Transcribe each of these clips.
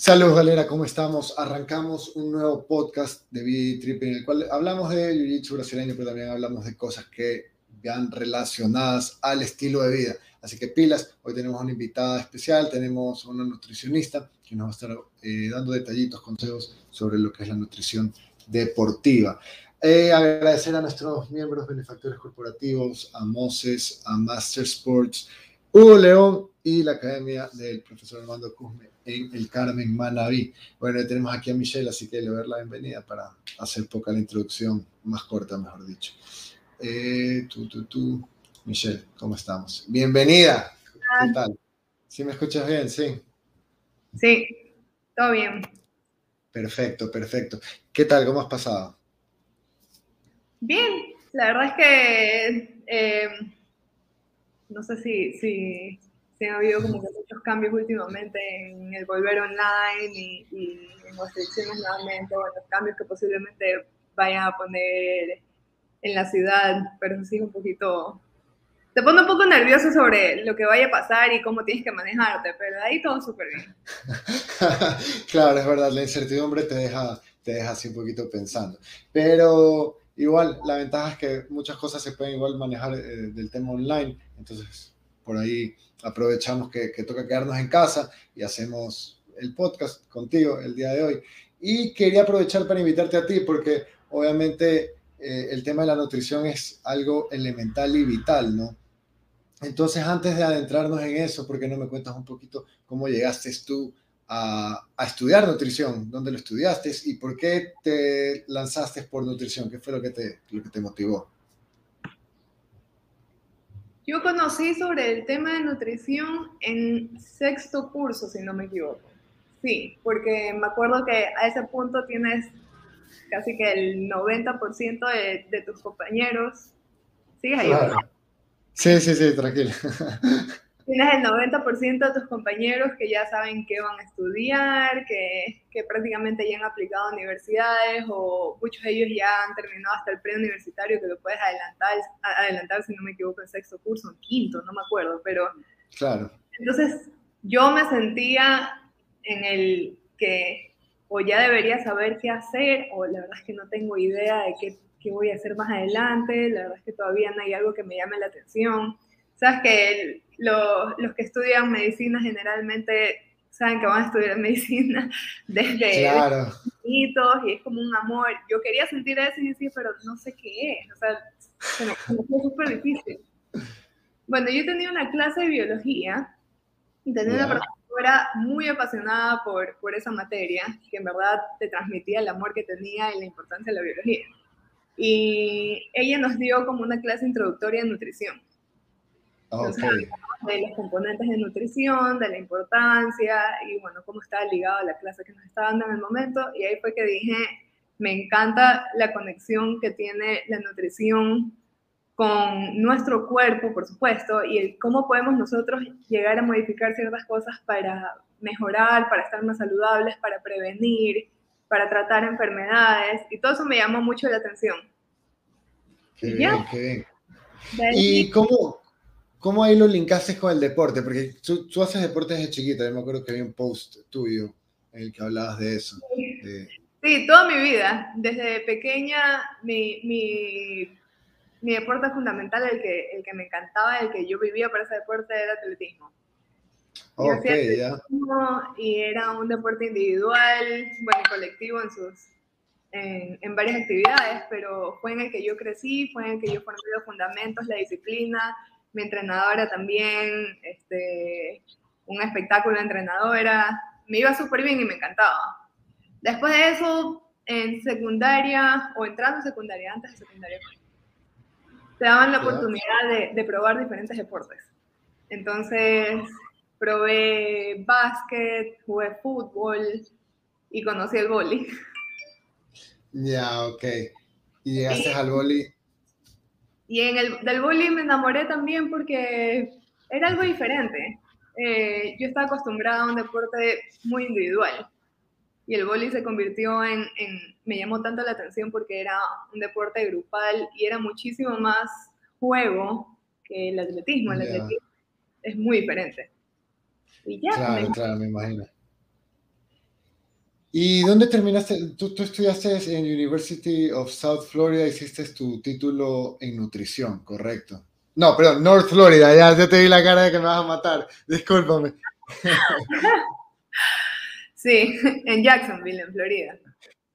Saludos, Valera, ¿cómo estamos? Arrancamos un nuevo podcast de B-Trip en el cual hablamos de Jiu-Jitsu brasileño, pero también hablamos de cosas que van relacionadas al estilo de vida. Así que pilas, hoy tenemos una invitada especial, tenemos una nutricionista que nos va a estar eh, dando detallitos, consejos sobre lo que es la nutrición deportiva. Eh, agradecer a nuestros miembros benefactores corporativos, a Moses, a Master Sports, Hugo León y la Academia del profesor Armando Cusme en el Carmen Manaví. Bueno, tenemos aquí a Michelle, así que le doy la bienvenida para hacer poca la introducción, más corta, mejor dicho. Eh, tú, tú, tú. Michelle, ¿cómo estamos? Bienvenida. ¿Qué tal? ¿Sí me escuchas bien? Sí. Sí, todo bien. Perfecto, perfecto. ¿Qué tal? ¿Cómo has pasado? Bien, la verdad es que eh, no sé si, si, si, ha habido como que muchos cambios últimamente en el volver online y, y en las elecciones nuevamente, o en los cambios que posiblemente vayan a poner en la ciudad, pero sí un poquito... Te pone un poco nervioso sobre lo que vaya a pasar y cómo tienes que manejarte, pero ahí todo súper bien. claro, es verdad, la incertidumbre te deja, te deja así un poquito pensando. Pero igual, la ventaja es que muchas cosas se pueden igual manejar eh, del tema online, entonces por ahí aprovechamos que, que, toca quedarnos en casa y hacemos el podcast contigo el día de hoy. Y quería aprovechar para invitarte a ti porque obviamente eh, el tema de la nutrición es algo elemental y vital, ¿no? Entonces, antes de adentrarnos en eso, ¿por qué no me cuentas un poquito cómo llegaste tú a, a, estudiar nutrición? ¿Dónde lo estudiaste? ¿Y por qué te lanzaste por nutrición? ¿Qué fue lo que te, lo que te motivó? Yo conocí sobre el tema de nutrición en sexto curso, si no me equivoco. Sí, porque me acuerdo que a ese punto tienes casi que el 90% de, de, tus compañeros. ¿Sigues ahí? Claro. Sí, sí, sí, tranquilo. Tienes el 90% de tus compañeros que ya saben qué van a estudiar, que, que, prácticamente ya han aplicado a universidades o muchos de ellos ya han terminado hasta el preuniversitario que lo puedes adelantar, adelantar si no me equivoco en sexto curso, en quinto, no me acuerdo, pero... Claro. Entonces yo me sentía en el que o ya debería saber qué hacer, o la verdad es que no tengo idea de qué, qué, voy a hacer más adelante, la verdad es que todavía no hay algo que me llame la atención. Sabes que los los que estudian medicina generalmente saben que van a estudiar medicina desde claro. y es como un amor. Yo quería sentir eso y decía, pero no sé qué es, o sea, se me, fue súper difícil. Bueno, yo tenía una clase de biología y tenía yeah. una era muy apasionada por, por esa materia, que en verdad te transmitía el amor que tenía y la importancia de la biología. Y ella nos dio como una clase introductoria de nutrición. Okay. de los componentes de nutrición, de la importancia y bueno, cómo estaba ligado a la clase que nos estaba dando en el momento. Y ahí fue que dije, me encanta la conexión que tiene la nutrición con nuestro cuerpo, por supuesto, y el cómo podemos nosotros llegar a modificar ciertas cosas para mejorar, para estar más saludables, para prevenir, para tratar enfermedades, y todo eso me llamó mucho la atención. Qué ¿Y bien, qué bien. ¿Y cómo, cómo ahí lo linkaste con el deporte? Porque tú, tú, haces deporte desde chiquita, yo me acuerdo que había un post tuyo en el que hablabas de eso. Sí, de... sí toda mi vida. Desde pequeña, mi, mi mi deporte fundamental, el que, el que me encantaba, el que yo vivía para ese deporte, era atletismo. Okay, yo hacía atletismo yeah. y era un deporte individual, bueno, colectivo en sus en, en, varias actividades, pero fue en el que yo crecí, fue en el que yo formé los fundamentos, la disciplina, mi entrenadora también, este, un espectáculo de entrenadora, me iba súper bien y me encantaba. Después de eso, en secundaria, o entrando en secundaria, antes de secundaria, te daban la oportunidad de, de, probar diferentes deportes. Entonces, probé básquet, jugué fútbol y conocí el boli. Ya, ok. ¿Y llegaste y, al boli? Y en el del boli me enamoré también porque era algo diferente. Eh, yo estaba acostumbrada a un deporte muy individual y el boli se convirtió en, en, me llamó tanto la atención porque era un deporte grupal y era muchísimo más juego que el atletismo. El yeah. atletismo es muy diferente. Y ya, claro, me, claro, me imagino. ¿Y dónde terminaste? Tú, tú, estudiaste en University of South Florida, hiciste tu título en nutrición, correcto. No, perdón, North Florida, ya, ya te vi la cara de que me vas a matar, discúlpame. Sí, en Jacksonville, en Florida.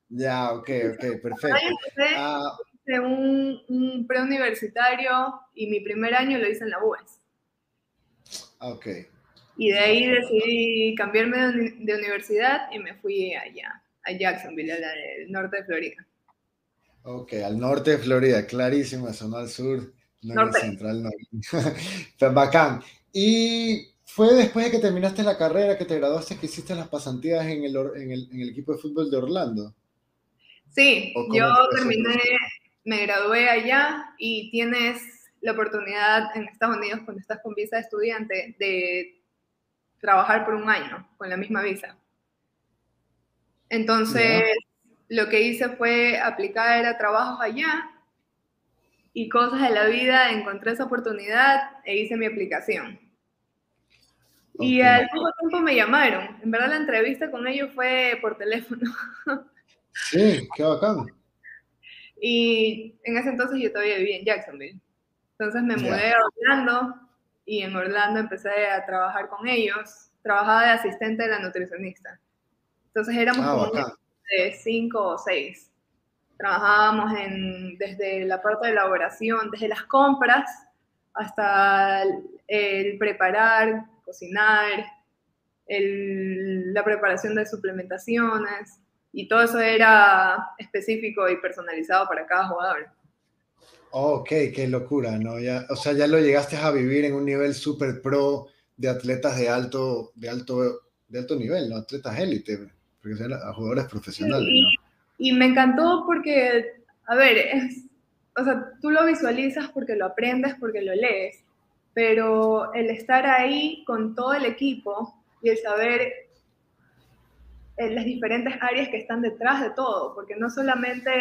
Ya, ok, ok, perfecto. Ah. hice un, un preuniversitario y mi primer año lo hice en la UES. Ok. Y de ahí decidí cambiarme de, universidad y me fui allá, a Jacksonville, al norte de Florida. Ok, al norte de Florida, clarísimo, eso no al sur, no al central, no. Bacán. Y fue después de que terminaste la carrera, que te graduaste, que hiciste las pasantías en el, en el, en el equipo de fútbol de Orlando. Sí, yo terminé, me gradué allá y tienes la oportunidad en Estados Unidos, cuando estás con visa de estudiante, de trabajar por un año con la misma visa. Entonces, lo que hice fue aplicar a trabajos allá y cosas de la vida, encontré esa oportunidad e hice mi aplicación. Y al poco tiempo me llamaron. En verdad la entrevista con ellos fue por teléfono. Sí, qué bacán. Y en ese entonces yo todavía vivía en Jacksonville. Entonces me mudé a Orlando y en Orlando empecé a trabajar con ellos. Trabajaba de asistente de la nutricionista. Entonces éramos ah, como de cinco o seis. Trabajábamos en, desde la parte de elaboración, desde las compras hasta el, preparar, cocinar, la preparación de suplementaciones y todo eso era específico y personalizado para cada jugador. Ok, qué locura, ¿no? Ya, o sea, ya lo llegaste a vivir en un nivel súper pro de atletas de alto, de alto, de alto nivel, ¿no? Atletas élite, porque son jugadores profesionales, y, ¿no? y me encantó porque, a ver, es, o sea, tú lo visualizas porque lo aprendes, porque lo lees, pero el estar ahí con todo el equipo y el saber en las diferentes áreas que están detrás de todo, porque no solamente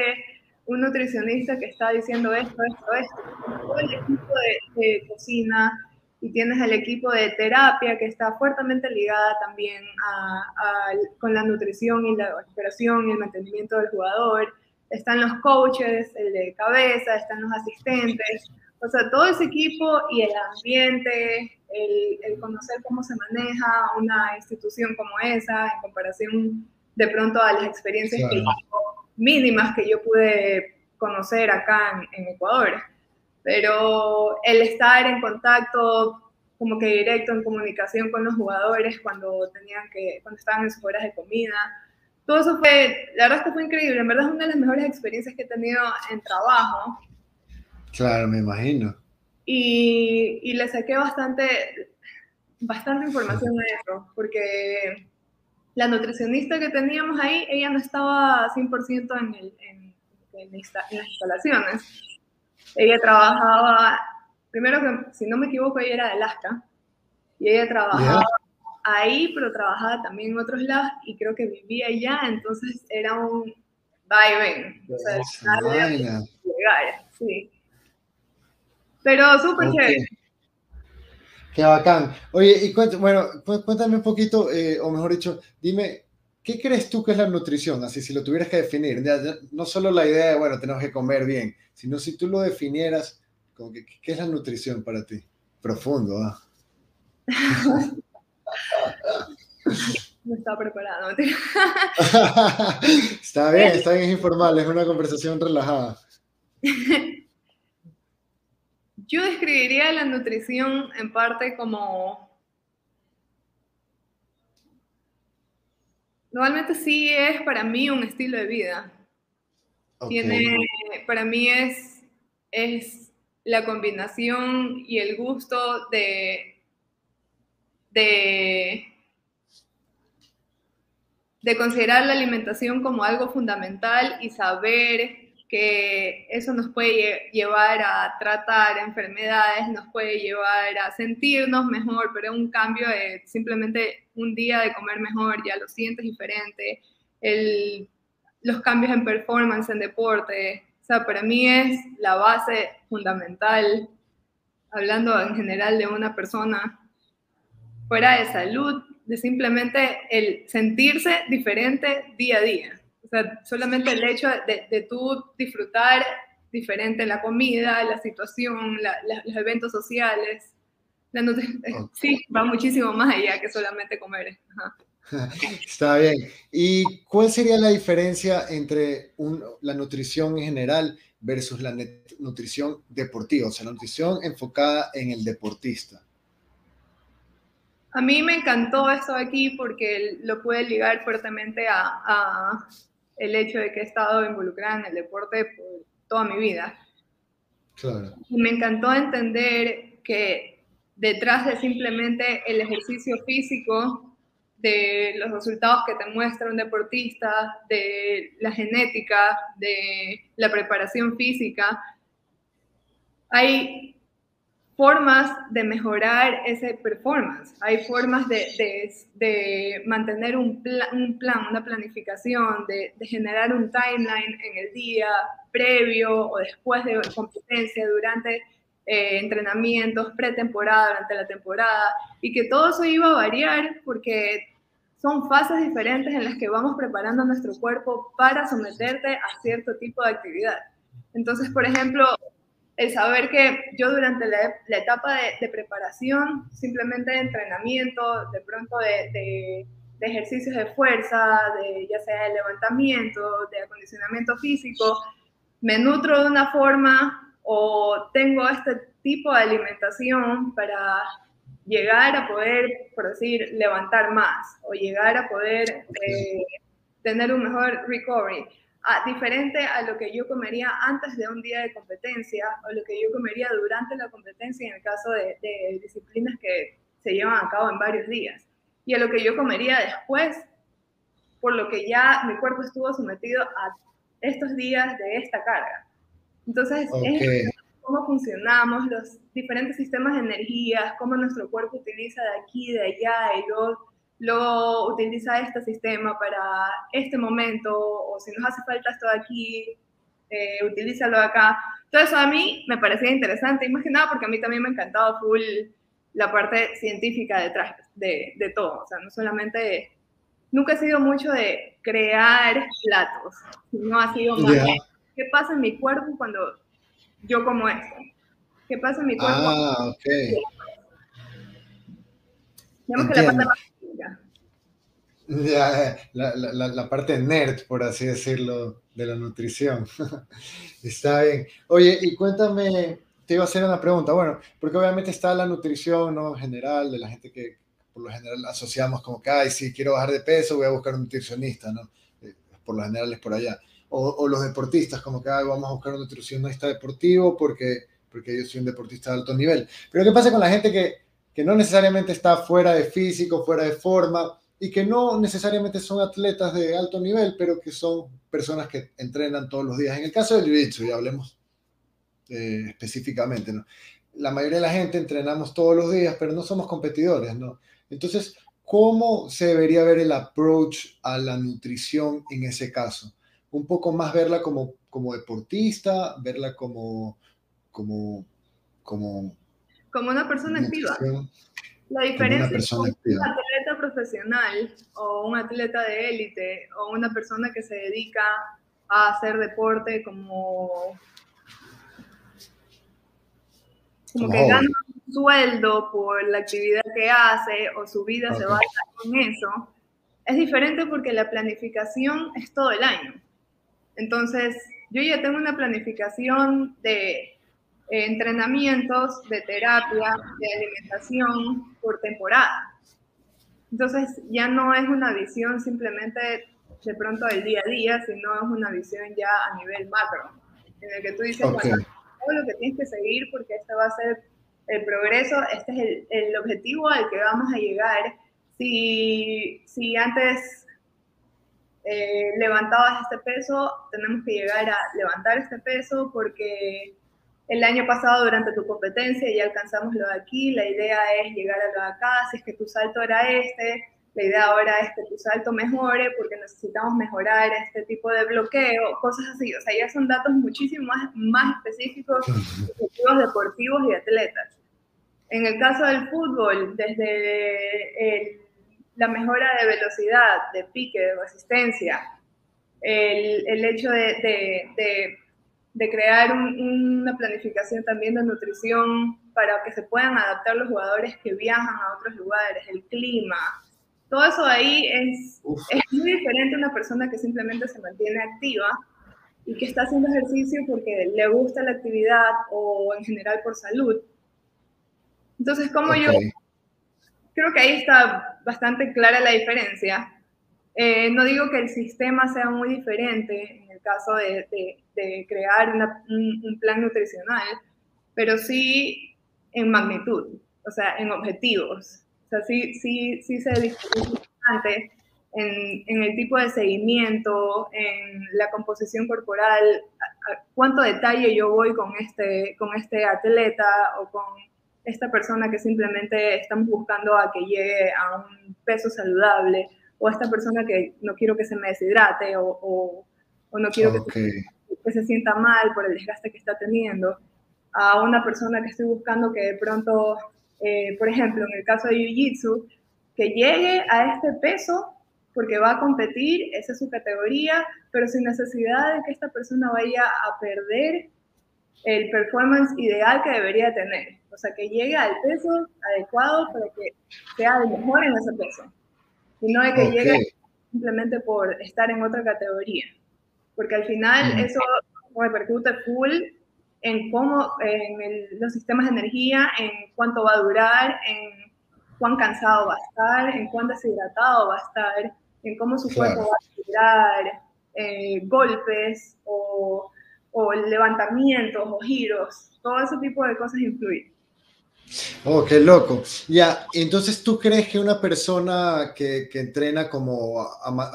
un nutricionista que está diciendo esto, esto, esto, todo el equipo de, cocina y tienes el equipo de terapia que está fuertemente ligada también con la nutrición y la recuperación y el mantenimiento del jugador. Están los coaches, el de cabeza, están los asistentes, o sea, todo ese equipo y el ambiente, el, conocer cómo se maneja una institución como esa en comparación de pronto a las experiencias mínimas que yo pude conocer acá en, Ecuador. Pero el estar en contacto como que directo en comunicación con los jugadores cuando tenían que cuando estaban en sus horas de comida. Todo eso fue, la verdad es que fue increíble, en verdad es una de las mejores experiencias que he tenido en trabajo. Claro, me imagino y, le saqué bastante, bastante información a eso, porque la nutricionista que teníamos ahí, ella no estaba 100% en, el, en, en, las instalaciones. Ella trabajaba, primero que, si no me equivoco, ella era de Alaska, y ella trabajaba ahí, pero trabajaba también en otros lados, y creo que vivía allá, entonces era un va O sea, llegar, sí. Pero súper chévere. Qué bacán. Oye, y bueno, cuéntame un poquito, eh, o mejor dicho, dime, ¿qué crees tú que es la nutrición? Así, si lo tuvieras que definir, no solo la idea de, bueno, tenemos que comer bien, sino si tú lo definieras, como que, ¿qué es la nutrición para ti? Profundo, ¿ah? no estaba preparado. está bien, está bien, es informal, es una conversación relajada. Yo describiría la nutrición en parte como... Normalmente sí es para mí un estilo de vida. Tiene, para mí es, es la combinación y el gusto de, de, de considerar la alimentación como algo fundamental y saber que eso nos puede llevar a tratar enfermedades, nos puede llevar a sentirnos mejor, pero un cambio de simplemente un día de comer mejor, ya lo sientes diferente, el, los cambios en performance, en deporte, o sea, para mí es la base fundamental, hablando en general de una persona fuera de salud, de simplemente el sentirse diferente día a día. O sea, solamente el hecho de, de tú disfrutar diferente la comida, la situación, los eventos sociales. La Sí, va muchísimo más allá que solamente comer. Está bien. ¿Y cuál sería la diferencia entre la nutrición en general versus la nutrición deportiva? O sea, la nutrición enfocada en el deportista. A mí me encantó esto aquí porque lo puede ligar fuertemente a, a, el hecho de que he estado involucrada en el deporte por toda mi vida. Claro. Y me encantó entender que detrás de simplemente el ejercicio físico, de los resultados que te muestra un deportista, de la genética, de la preparación física, hay formas de mejorar ese performance, hay formas de, de, mantener un, un, plan, una planificación, de, generar un timeline en el día previo o después de competencia, durante eh, entrenamientos, pretemporada, durante la temporada, y que todo eso iba a variar porque son fases diferentes en las que vamos preparando nuestro cuerpo para someterte a cierto tipo de actividad. Entonces, por ejemplo, el saber que yo durante la, etapa de, preparación, simplemente de entrenamiento, de pronto de, ejercicios de fuerza, de, ya sea de levantamiento, de acondicionamiento físico, me nutro de una forma o tengo este tipo de alimentación para llegar a poder, por decir, levantar más o llegar a poder eh, tener un mejor recovery diferente a lo que yo comería antes de un día de competencia o lo que yo comería durante la competencia en el caso de, disciplinas que se llevan a cabo en varios días y a lo que yo comería después por lo que ya mi cuerpo estuvo sometido a estos días de esta carga. Entonces, es cómo funcionamos, los diferentes sistemas de energías, cómo nuestro cuerpo utiliza de aquí, de allá, y luego lo utiliza este sistema para este momento, o si nos hace falta esto de aquí, eh, utilízalo acá. Todo eso a mí me parecía interesante, y más que nada porque a mí también me encantaba full la parte científica detrás de, de todo. O sea, no solamente, nunca he sido mucho de crear platos, sino ha sido más, ¿qué pasa en mi cuerpo cuando yo como esto? ¿Qué pasa en mi cuerpo? Ah, ok. Digamos que la parte ya, la, la, la, parte nerd, por así decirlo, de la nutrición. está bien. Oye, y cuéntame, te iba a hacer una pregunta, bueno, porque obviamente está la nutrición ¿no? general de la gente que por lo general asociamos como que, ay, si quiero bajar de peso, voy a buscar un nutricionista, ¿no? Eh, por lo general es por allá. O, o los deportistas, como que, ay, vamos a buscar un nutricionista deportivo porque, porque yo soy un deportista de alto nivel. Pero ¿qué pasa con la gente que, que no necesariamente está fuera de físico, fuera de forma? Y que no necesariamente son atletas de alto nivel, pero que son personas que entrenan todos los días. En el caso del jiu-jitsu, ya hablemos eh, específicamente, ¿no? La mayoría de la gente entrenamos todos los días, pero no somos competidores, ¿no? Entonces, ¿cómo se debería ver el approach a la nutrición en ese caso? Un poco más verla como, como deportista, verla como, como, como, como una persona activa. La diferencia entre un atleta profesional o un atleta de élite o una persona que se dedica a hacer deporte como, como que gana un sueldo por la actividad que hace o su vida se basa en eso, es diferente porque la planificación es todo el año. Entonces, yo ya tengo una planificación de entrenamientos de terapia, de alimentación por temporada. Entonces ya no es una visión simplemente de pronto del día a día, sino es una visión ya a nivel macro, en el que tú dices, todo lo que tienes que seguir porque este va a ser el progreso, este es el, objetivo al que vamos a llegar. Si, si antes eh, levantabas este peso, tenemos que llegar a levantar este peso porque el año pasado durante tu competencia ya alcanzamos lo de aquí, la idea es llegar a lo de acá, si es que tu salto era este, la idea ahora es que tu salto mejore porque necesitamos mejorar este tipo de bloqueo, cosas así, o sea, ya son datos muchísimo más, más específicos, objetivos deportivos y atletas. En el caso del fútbol, desde el la mejora de velocidad, de pique, de resistencia, el, el hecho de, de, de, crear una planificación también de nutrición para que se puedan adaptar los jugadores que viajan a otros lugares, el clima, todo eso ahí es, es muy diferente a una persona que simplemente se mantiene activa y que está haciendo ejercicio porque le gusta la actividad o en general por salud. Entonces, como yo creo que ahí está bastante clara la diferencia. Eh, no digo que el sistema sea muy diferente caso de, de, crear un, un, plan nutricional, pero sí en magnitud, o sea, en objetivos. O sea, sí, sí, sí se discute bastante en, en, el tipo de seguimiento, en la composición corporal, cuánto detalle yo voy con este, con este atleta o con esta persona que simplemente estamos buscando a que llegue a un peso saludable, o esta persona que no quiero que se me deshidrate, o, o, no quiero que, se, sienta mal por el desgaste que está teniendo, a una persona que estoy buscando que de pronto, eh, por ejemplo, en el caso de Jiu-Jitsu, que llegue a este peso porque va a competir, esa es su categoría, pero sin necesidad de que esta persona vaya a perder el performance ideal que debería tener. O sea, que llegue al peso adecuado para que sea el mejor en ese peso. Y no de que llegue simplemente por estar en otra categoría. Porque al final eso repercute full en cómo, en los sistemas de energía, en cuánto va a durar, en cuán cansado va a estar, en cuán deshidratado va a estar, en cómo su cuerpo va a tirar eh, golpes o, o, levantamientos o giros, todo ese tipo de cosas influyen. Oh, qué loco. Ya, entonces tú crees que una persona que, que entrena como,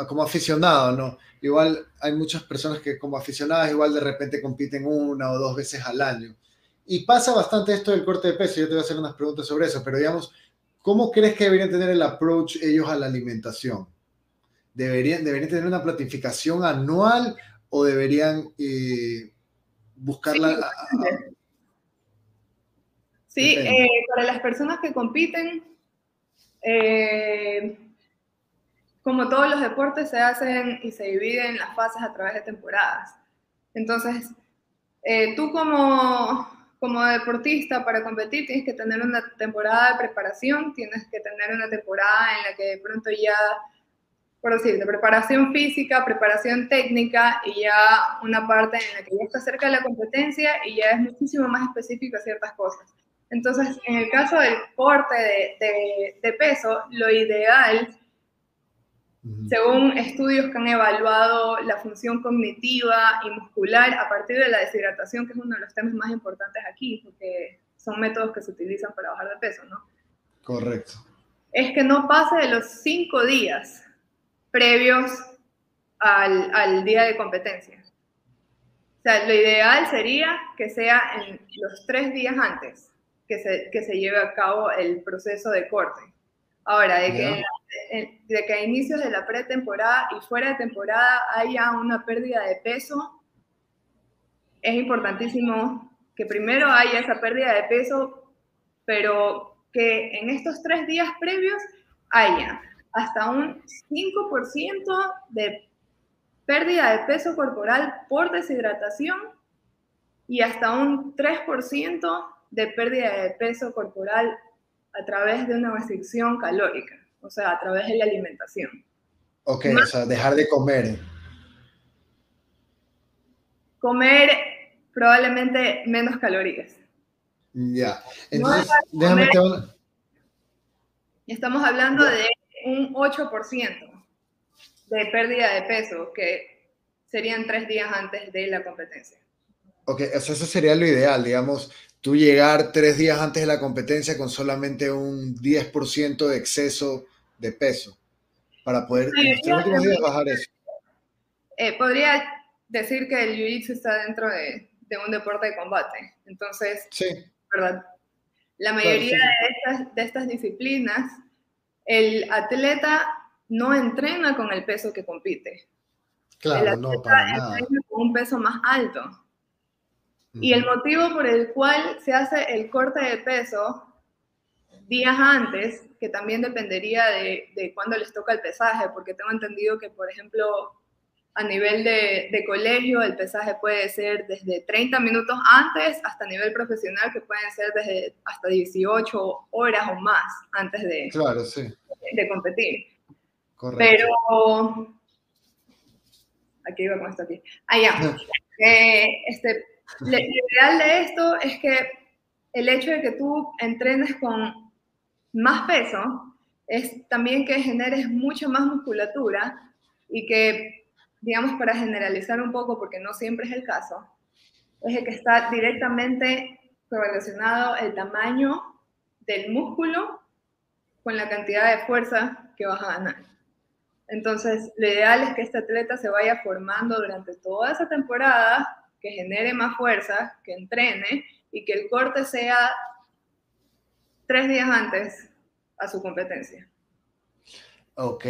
como aficionado, ¿no? Igual hay muchas personas que como aficionadas igual de repente compiten una o dos veces al año. Y pasa bastante esto del corte de peso, yo te voy a hacer unas preguntas sobre eso, pero digamos, ¿cómo crees que deberían tener el approach ellos a la alimentación? ¿Deberían, deberían tener una planificación anual o deberían eh, buscarla? Sí, eh, para las personas que compiten, eh, como todos los deportes, se hacen y se dividen las fases a través de temporadas. Entonces, tú como, como deportista para competir tienes que tener una temporada de preparación, tienes que tener una temporada en la que de pronto ya por decir, de preparación física, preparación técnica y ya una parte en la que ya está cerca de la competencia y ya es muchísimo más específico a ciertas cosas. Entonces, en el caso del corte de, de, peso, lo ideal, según estudios que han evaluado la función cognitiva y muscular a partir de la deshidratación, que es uno de los temas más importantes aquí, porque son métodos que se utilizan para bajar de peso, ¿no? Correcto. Es que no pase de los cinco días previos al, al, día de competencia. O sea, lo ideal sería que sea en los tres días antes que se, que se lleve a cabo el proceso de corte. Ahora, de que, de que a inicios de la pretemporada y fuera de temporada haya una pérdida de peso, es importantísimo que primero haya esa pérdida de peso, pero que en estos tres días previos haya hasta un 5% de pérdida de peso corporal por deshidratación y hasta un 3% de pérdida de peso corporal a través de una restricción calórica, o sea, a través de la alimentación. Ok, o sea, dejar de comer. Comer probablemente menos calorías. Ya, entonces, déjame que... Estamos hablando de un 8% de pérdida de peso, que serían tres días antes de la competencia. Ok, eso sería lo ideal, digamos, tú llegar tres días antes de la competencia con solamente un 10% de exceso de peso para poder en bajar eso. Eh, podría decir que el jiu-jitsu está dentro de, de, un deporte de combate. Entonces, sí. ¿verdad? La mayoría De, estas, de estas disciplinas el atleta no entrena con el peso que compite. Claro, no, para nada. con un peso más alto. Y el motivo por el cual se hace el corte de peso días antes, que también dependería de, de cuándo les toca el pesaje, porque tengo entendido que, por ejemplo, a nivel de, de, colegio, el pesaje puede ser desde 30 minutos antes hasta nivel profesional, que pueden ser desde hasta 18 horas o más antes de, claro, sí. de competir. Correcto. Pero, aquí iba con esto aquí. Ah, ya. Eh, este, lo ideal de esto es que el hecho de que tú entrenes con más peso es también que generes mucha más musculatura y que digamos, para generalizar un poco, porque no siempre es el caso, es el que está directamente relacionado el tamaño del músculo con la cantidad de fuerza que vas a ganar. Entonces, lo ideal es que este atleta se vaya formando durante toda esa temporada, que genere más fuerza, que entrene y que el corte sea tres días antes a su competencia. Ok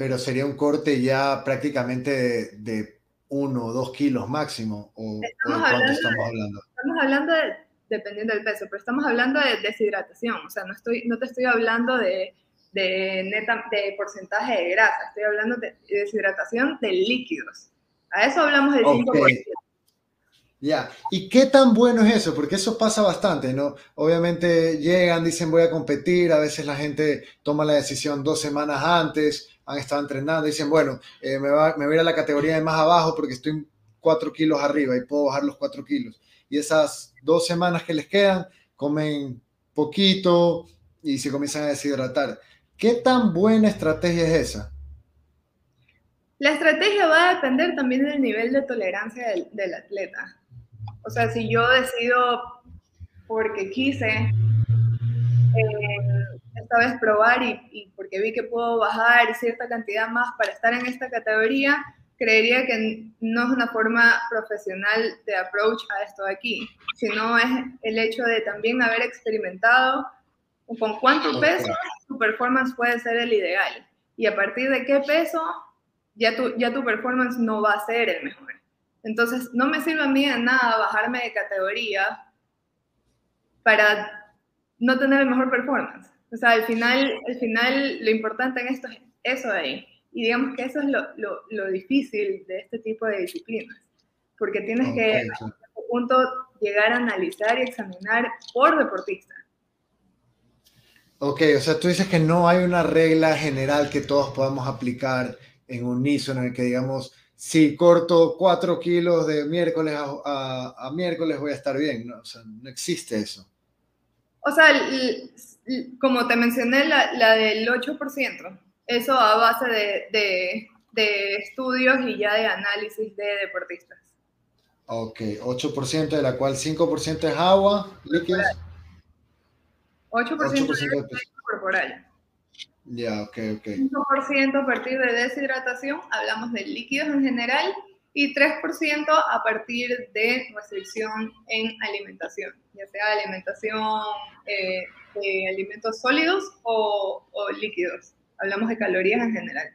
pero sería un corte ya prácticamente de, uno o dos kilos máximo, o, estamos de cuánto estamos hablando. Estamos hablando de, dependiendo del peso, pero estamos hablando de deshidratación, o sea, no, estoy, no te estoy hablando de, de, neta, de porcentaje de grasa, estoy hablando de deshidratación de líquidos. A eso hablamos del 5%. Ya, ¿y qué tan bueno es eso? Porque eso pasa bastante, ¿no? Obviamente llegan, dicen voy a competir, a veces la gente toma la decisión dos semanas antes, han estado entrenando, dicen, bueno, eh, me, va, me voy a ir a la categoría de más abajo porque estoy cuatro kilos arriba y puedo bajar los cuatro kilos. Y esas dos semanas que les quedan, comen poquito y se comienzan a deshidratar. ¿Qué tan buena estrategia es esa? La estrategia va a depender también del nivel de tolerancia del, del atleta. O sea, si yo decido porque quise eh, esta vez probar y, porque vi que puedo bajar cierta cantidad más para estar en esta categoría, creería que no es una forma profesional de approach a esto de aquí, sino es el hecho de también haber experimentado con cuánto peso tu performance puede ser el ideal y a partir de qué peso ya tu, ya tu performance no va a ser el mejor. Entonces, no me sirve a mí de nada bajarme de categoría para no tener el mejor performance. O sea, al final, al final lo importante en esto es eso de ahí. Y digamos que eso es lo, lo, lo difícil de este tipo de disciplinas, porque tienes que a punto llegar a analizar y examinar por deportista. Ok, o sea, tú dices que no hay una regla general que todos podamos aplicar en unísono, en el que digamos, si corto cuatro kilos de miércoles a, miércoles voy a estar bien, ¿no? O sea, no existe eso. O sea, como te mencioné, la, del 8%, eso a base de, de, estudios y ya de análisis de deportistas. Ok, 8% de la cual 5% es agua, líquidos. 8%, 8 de corporal. Ya, ok, ok. 5% a partir de deshidratación, hablamos de líquidos en general, y 3% a partir de restricción en alimentación, ya sea alimentación eh, de alimentos sólidos o, o, líquidos. Hablamos de calorías en general.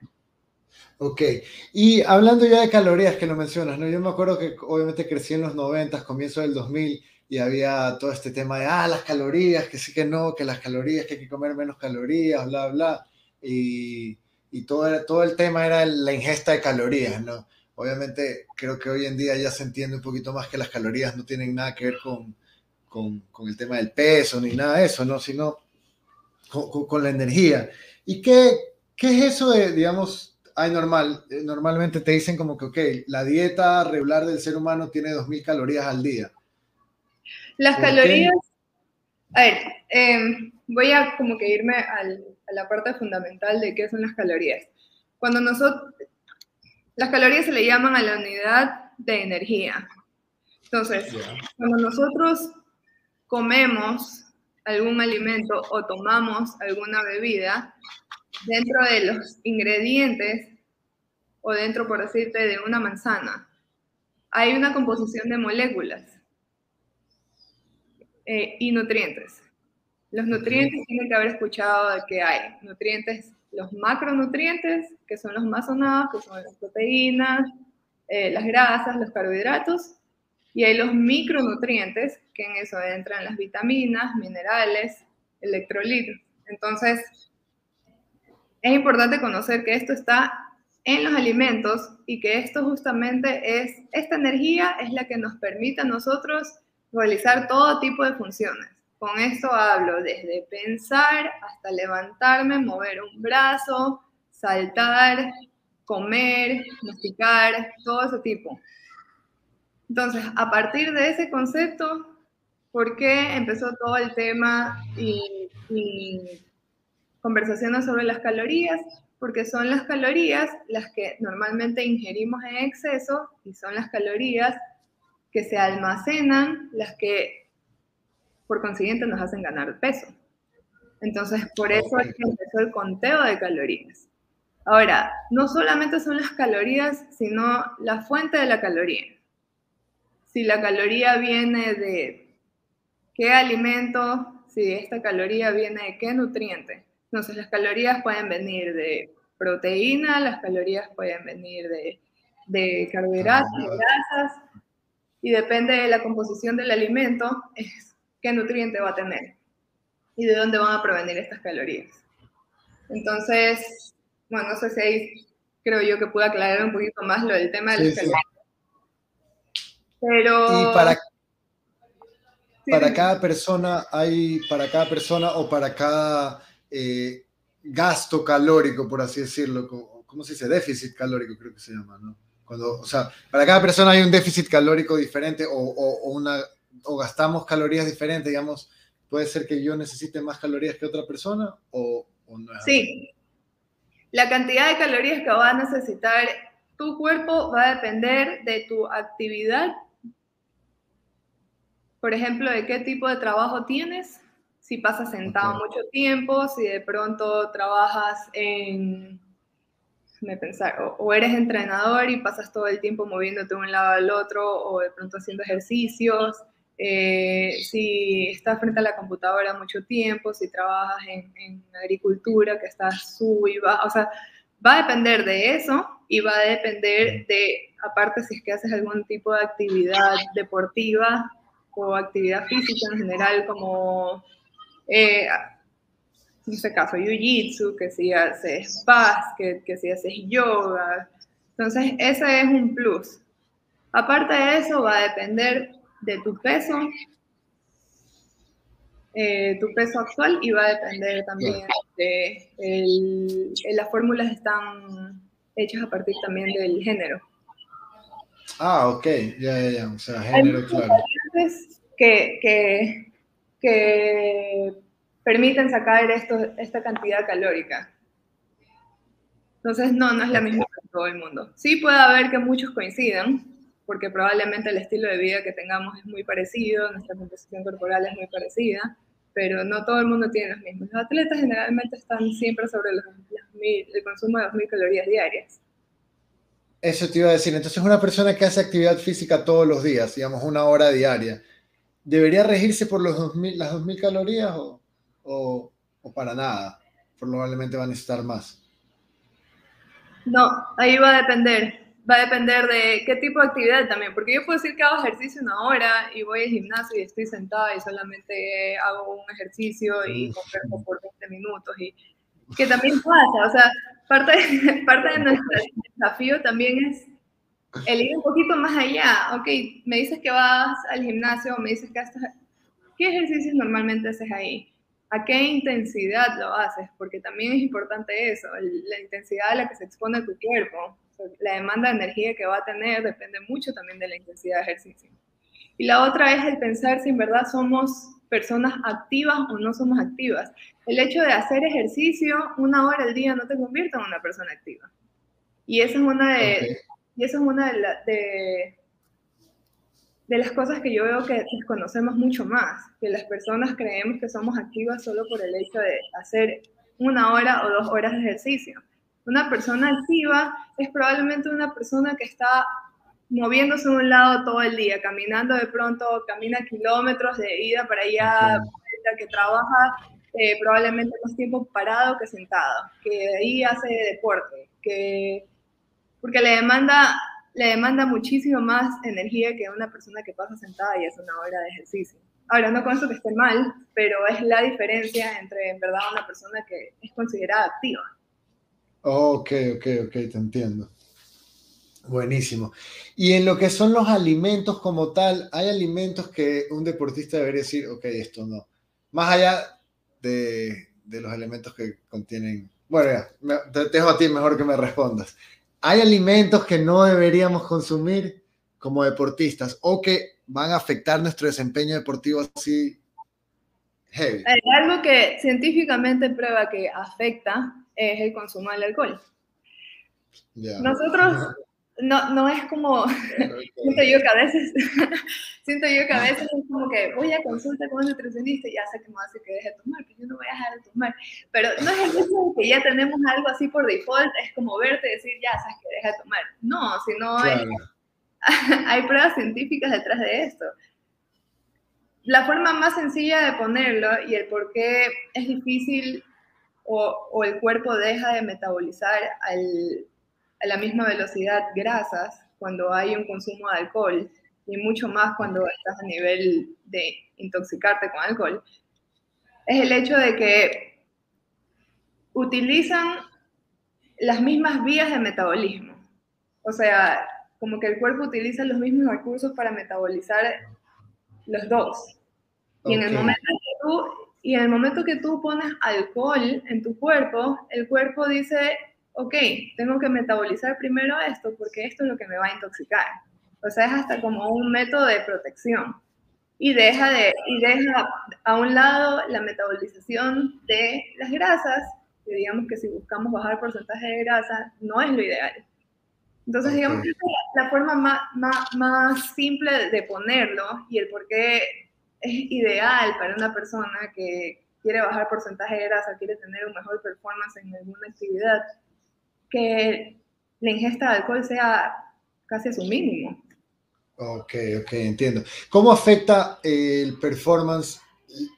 Ok, y hablando ya de calorías que lo mencionas, ¿no? Yo me acuerdo que obviamente crecí en los 90, comienzo del 2000, y había todo este tema de, ah, las calorías, que sí que no, que las calorías, que hay que comer menos calorías, bla, bla. Y, y todo, todo el tema era la ingesta de calorías, ¿no? Obviamente creo que hoy en día ya se entiende un poquito más que las calorías no tienen nada que ver con, con, con el tema del peso ni nada de eso, ¿no? Sino con, la energía. ¿Y qué, qué es eso de, digamos, hay normal, eh, normalmente te dicen como que, ok, la dieta regular del ser humano tiene 2.000 calorías al día. Las calorías, a ver, em, voy a como que irme al, a la parte fundamental de qué son las calorías. Cuando nosotros, las calorías se le llaman a la unidad de energía. Entonces, cuando nosotros comemos algún alimento o tomamos alguna bebida, dentro de los ingredientes o dentro, por decirte, de una manzana, hay una composición de moléculas eh, y nutrientes. Los nutrientes tienen que haber escuchado que hay nutrientes, los macronutrientes, que son los más sonados, que son las proteínas, eh, las grasas, los carbohidratos, y hay los micronutrientes, que en eso entran las vitaminas, minerales, electrolitos. Entonces, es importante conocer que esto está en los alimentos y que esto justamente es, esta energía es la que nos permite a nosotros realizar todo tipo de funciones. Con esto hablo desde pensar hasta levantarme, mover un brazo, saltar, comer, masticar, todo ese tipo. Entonces, a partir de ese concepto, ¿por qué empezó todo el tema y, conversaciones sobre las calorías? Porque son las calorías las que normalmente ingerimos en exceso y son las calorías que se almacenan, las que por consiguiente nos hacen ganar peso. Entonces, por eso es que empezó el conteo de calorías. Ahora, no solamente son las calorías, sino la fuente de la caloría. Si la caloría viene de qué alimento, si esta caloría viene de qué nutriente. Entonces, las calorías pueden venir de proteína, las calorías pueden venir de, de carbohidratos, de grasas, y depende de la composición del alimento, es qué nutriente va a tener y de dónde van a provenir estas calorías. Entonces, bueno, no sé si ahí creo yo que puedo aclarar un poquito más lo del tema de las calorías. Pero... Y para, para cada persona hay, para cada persona o para cada eh, gasto calórico, por así decirlo, ¿cómo se dice? Déficit calórico creo que se llama, ¿no? Cuando, o sea, para cada persona hay un déficit calórico diferente o, o, una, o gastamos calorías diferentes, digamos, puede ser que yo necesite más calorías que otra persona o, o no es Sí, la cantidad de calorías que va a necesitar tu cuerpo va a depender de tu actividad. Por ejemplo, de qué tipo de trabajo tienes, si pasas sentado mucho tiempo, si de pronto trabajas en me pensar, o, eres entrenador y pasas todo el tiempo moviéndote de un lado al otro, o de pronto haciendo ejercicios, eh, si estás frente a la computadora mucho tiempo, si trabajas en, agricultura, que estás sub y baja, o sea, va a depender de eso y va a depender de, aparte si es que haces algún tipo de actividad deportiva o actividad física en general, como eh, en este caso jiu-jitsu, que si haces basket, que si haces yoga. Entonces, ese es un plus. Aparte de eso, va a depender de tu peso, eh, tu peso actual y va a depender también de el, las fórmulas están hechas a partir también del género. Ah, ok, ya, ya, ya, o sea, género, claro. Que, que, que permiten sacar esto, esta cantidad calórica. Entonces, no, no es la misma para todo el mundo. Sí puede haber que muchos coincidan, porque probablemente el estilo de vida que tengamos es muy parecido, nuestra composición corporal es muy parecida, pero no todo el mundo tiene los mismos. Los atletas generalmente están siempre sobre los, el consumo de 2.000 calorías diarias. Eso te iba a decir. Entonces, una persona que hace actividad física todos los días, digamos una hora diaria, ¿debería regirse por los 2000, las 2.000 calorías o, o, para nada? Probablemente va a necesitar más. No, ahí va a depender. Va a depender de qué tipo de actividad también, porque yo puedo decir que hago ejercicio una hora y voy al gimnasio y estoy sentada y solamente hago un ejercicio y converso por 20 minutos y que también pasa, o sea, parte, parte de nuestro desafío también es el ir un poquito más allá. Ok, me dices que vas al gimnasio, me dices que haces, ¿qué ejercicios normalmente haces ahí? A qué intensidad lo haces, porque también es importante eso, la intensidad a la que se expone tu cuerpo, la demanda de energía que va a tener depende mucho también de la intensidad de ejercicio. Y la otra es el pensar si en verdad somos personas activas o no somos activas. El hecho de hacer ejercicio una hora al día no te convierte en una persona activa. Y esa es una de, y eso es una de, de de las cosas que yo veo que desconocemos mucho más, que las personas creemos que somos activas solo por el hecho de hacer una hora o dos horas de ejercicio. Una persona activa es probablemente una persona que está moviéndose de un lado todo el día, caminando de pronto, camina kilómetros de ida para allá, que trabaja eh, probablemente más tiempo parado que sentado, que ahí hace deporte, que porque le demanda le demanda muchísimo más energía que una persona que pasa sentada y hace una hora de ejercicio. Ahora, no con eso que esté mal, pero es la diferencia entre en verdad una persona que es considerada activa. Ok, ok, ok, te entiendo. Buenísimo. Y en lo que son los alimentos como tal, hay alimentos que un deportista debería decir, ok, esto no. Más allá de, de los elementos que contienen... Bueno, ya, te dejo a ti mejor que me respondas. ¿Hay alimentos que no deberíamos consumir como deportistas o que van a afectar nuestro desempeño deportivo así heavy? Hay algo que científicamente prueba que afecta es el consumo del alcohol. Nosotros no, no es como, siento yo que a veces, siento yo que a veces es como que voy a consulta con un nutricionista y ya sé que me hace que deje de tomar, pero yo no voy a dejar de tomar. Pero no es el hecho de que ya tenemos algo así por default, es como verte y decir, ya sabes que deja de tomar. No, sino hay, hay pruebas científicas detrás de esto. La forma más sencilla de ponerlo y el por qué es difícil o, o el cuerpo deja de metabolizar al a la misma velocidad grasas cuando hay un consumo de alcohol y mucho más cuando estás a nivel de intoxicarte con alcohol, es el hecho de que utilizan las mismas vías de metabolismo. O sea, como que el cuerpo utiliza los mismos recursos para metabolizar los dos. Y, en el momento que tú, y en el momento que tú pones alcohol en tu cuerpo, el cuerpo dice, ok, tengo que metabolizar primero esto porque esto es lo que me va a intoxicar. O sea, es hasta como un método de protección. Y deja, de, y deja a un lado la metabolización de las grasas, que digamos que si buscamos bajar el porcentaje de grasa, no es lo ideal. Entonces, digamos que es la forma más, más, más simple de ponerlo y el por qué es ideal para una persona que quiere bajar porcentaje de grasa, quiere tener un mejor performance en alguna actividad, que la ingesta de alcohol sea casi a su mínimo. Ok, ok, entiendo. ¿Cómo afecta el performance